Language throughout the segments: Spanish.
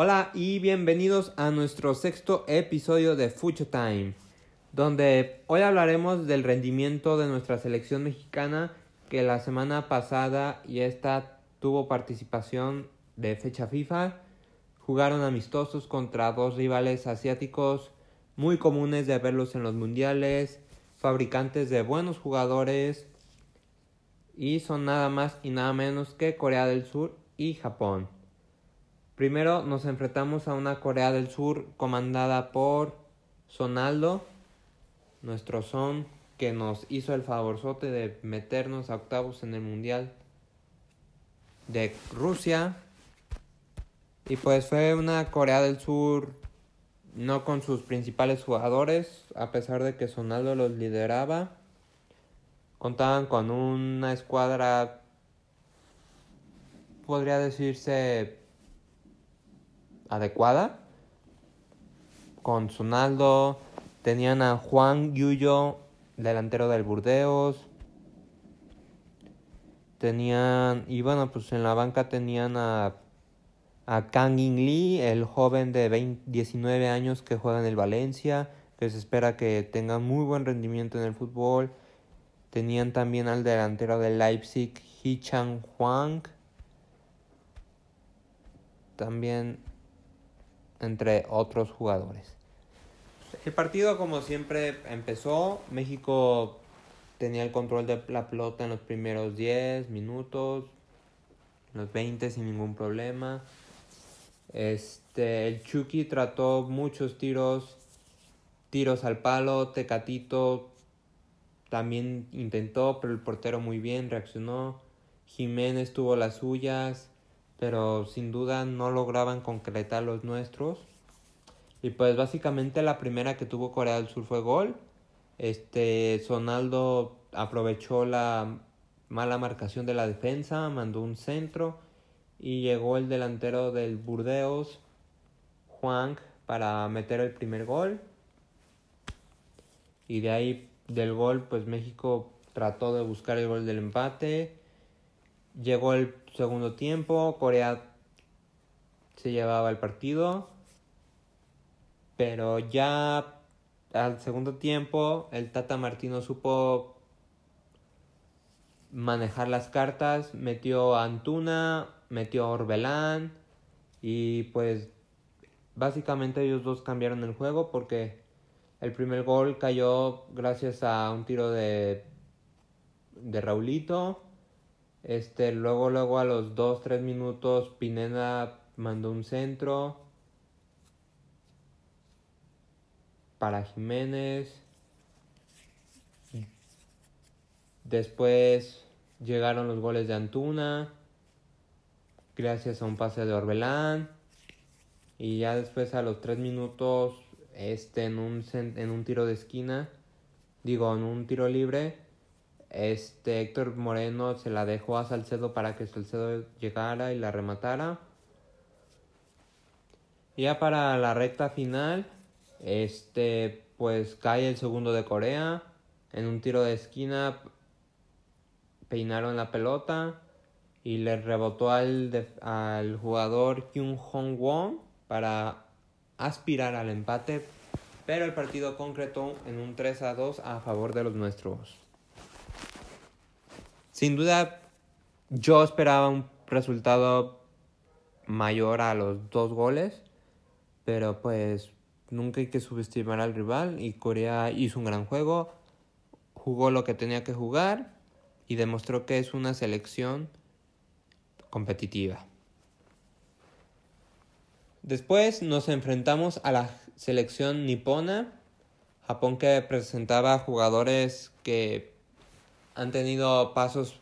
Hola y bienvenidos a nuestro sexto episodio de Fucho Time, donde hoy hablaremos del rendimiento de nuestra selección mexicana que la semana pasada y esta tuvo participación de fecha FIFA. Jugaron amistosos contra dos rivales asiáticos muy comunes de verlos en los mundiales, fabricantes de buenos jugadores y son nada más y nada menos que Corea del Sur y Japón. Primero nos enfrentamos a una Corea del Sur comandada por Sonaldo, nuestro son que nos hizo el favorzote de meternos a octavos en el Mundial de Rusia. Y pues fue una Corea del Sur no con sus principales jugadores, a pesar de que Sonaldo los lideraba. Contaban con una escuadra, podría decirse, adecuada. Con Sonaldo, tenían a Juan Yuyo, delantero del Burdeos. Tenían, y bueno, pues en la banca tenían a, a Kang In Lee, el joven de 19 años que juega en el Valencia, que se espera que tenga muy buen rendimiento en el fútbol. Tenían también al delantero del Leipzig, Hee Chang Huang. También entre otros jugadores. El partido, como siempre, empezó. México tenía el control de la pelota en los primeros 10 minutos, los 20 sin ningún problema. Este, el Chucky trató muchos tiros, tiros al palo, Tecatito también intentó, pero el portero muy bien reaccionó. Jiménez tuvo las suyas, pero sin duda no lograban concretar los nuestros. Y pues básicamente la primera que tuvo Corea del Sur fue gol. Este Sonaldo aprovechó la mala marcación de la defensa, mandó un centro y llegó el delantero del Burdeos, Juan, para meter el primer gol. Y de ahí del gol, pues México trató de buscar el gol del empate. Llegó el segundo tiempo, Corea se llevaba el partido. Pero ya al segundo tiempo el Tata Martino supo manejar las cartas, metió a Antuna, metió a Orbelán y pues básicamente ellos dos cambiaron el juego porque el primer gol cayó gracias a un tiro de de Raulito. Este, luego luego a los 2 3 minutos Pineda mandó un centro para Jiménez. Después llegaron los goles de Antuna. Gracias a un pase de Orbelán. Y ya después a los tres minutos, este, en un, en un tiro de esquina, digo, en un tiro libre, este Héctor Moreno se la dejó a Salcedo para que Salcedo llegara y la rematara. Ya para la recta final, este, pues cae el segundo de Corea. En un tiro de esquina peinaron la pelota y le rebotó al, al jugador Kyung Hong Won para aspirar al empate. Pero el partido concretó en un 3 a 2 a favor de los nuestros. Sin duda, yo esperaba un resultado mayor a los dos goles. Pero pues nunca hay que subestimar al rival y Corea hizo un gran juego, jugó lo que tenía que jugar y demostró que es una selección competitiva. Después nos enfrentamos a la selección nipona, Japón que presentaba jugadores que han tenido pasos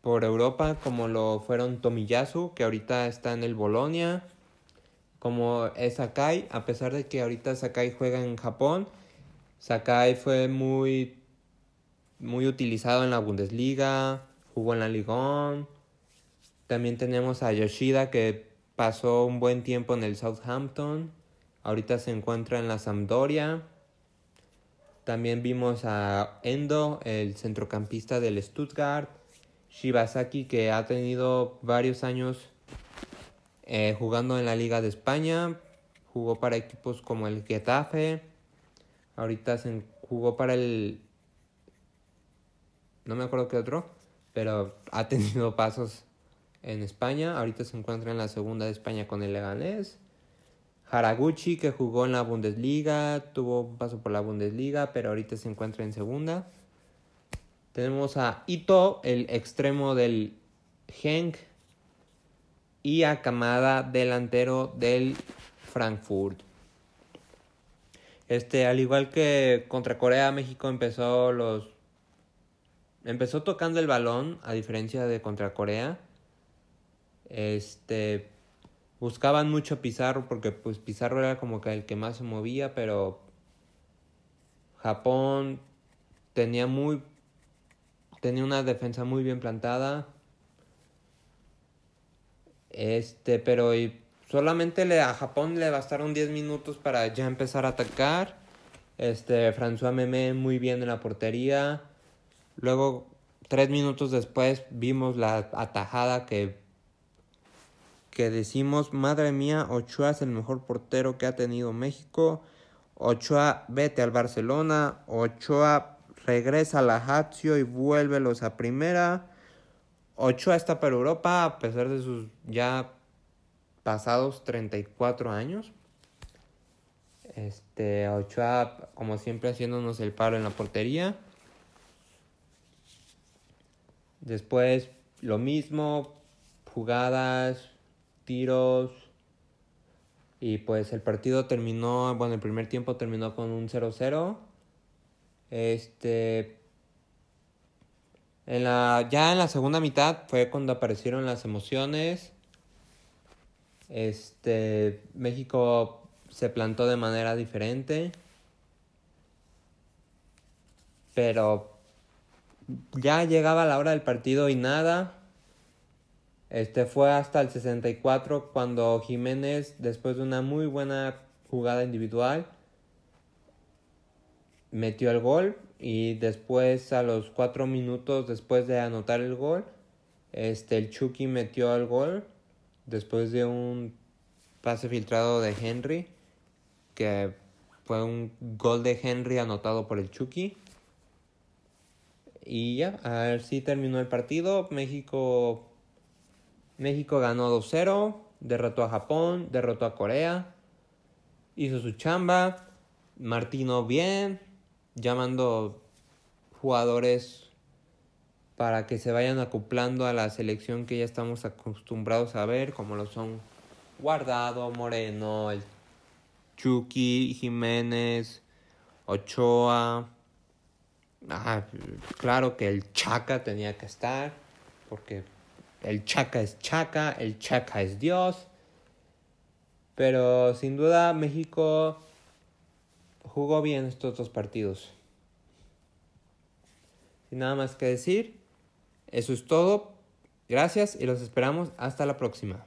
por Europa como lo fueron Tomiyasu, que ahorita está en el Bolonia, como es Sakai, a pesar de que ahorita Sakai juega en Japón, Sakai fue muy, muy utilizado en la Bundesliga, jugó en la Liga. También tenemos a Yoshida que pasó un buen tiempo en el Southampton, ahorita se encuentra en la Sampdoria. También vimos a Endo, el centrocampista del Stuttgart, Shibasaki que ha tenido varios años eh, jugando en la Liga de España. Jugó para equipos como el Getafe. Ahorita se jugó para el... No me acuerdo qué otro, pero ha tenido pasos en España. Ahorita se encuentra en la segunda de España con el Leganés. Haraguchi, que jugó en la Bundesliga, tuvo un paso por la Bundesliga, pero ahorita se encuentra en segunda. Tenemos a Ito, el extremo del Genk, y a Kamada, delantero del Frankfurt. Este, al igual que contra Corea, México empezó los empezó tocando el balón a diferencia de contra Corea. Este buscaban mucho a Pizarro porque pues Pizarro era como que el que más se movía, pero Japón tenía muy tenía una defensa muy bien plantada. Este, pero solamente le, a Japón le bastaron 10 minutos para ya empezar a atacar. Este, François Memé muy bien en la portería. Luego, tres minutos después, vimos la atajada que que decimos, madre mía, Ochoa es el mejor portero que ha tenido México. Ochoa vete al Barcelona. Ochoa regresa a la Lazio y vuélvelos a primera. Ochoa está para Europa a pesar de sus ya pasados 34 años. Este, Ochoa, como siempre, haciéndonos el paro en la portería. Después, lo mismo, jugadas, tiros. Y pues el partido terminó, bueno, el primer tiempo terminó con un 0-0. Este. En la, ya en la segunda mitad fue cuando aparecieron las emociones. Este. México se plantó de manera diferente. Pero ya llegaba la hora del partido y nada. Este fue hasta el 64 cuando Jiménez, después de una muy buena jugada individual, metió el gol y después a los 4 minutos después de anotar el gol, este el Chucky metió el gol después de un pase filtrado de Henry que fue un gol de Henry anotado por el Chucky. Y ya, a ver si terminó el partido. México México ganó 2-0, derrotó a Japón, derrotó a Corea, hizo su chamba, Martino bien, llamando jugadores para que se vayan acoplando a la selección que ya estamos acostumbrados a ver, como lo son Guardado, Moreno, el Chucky, Jiménez, Ochoa. Ah, claro que el Chaca tenía que estar, porque el Chaca es Chaca, el Chaca es Dios. Pero sin duda México jugó bien estos dos partidos. Sin nada más que decir, eso es todo. Gracias y los esperamos hasta la próxima.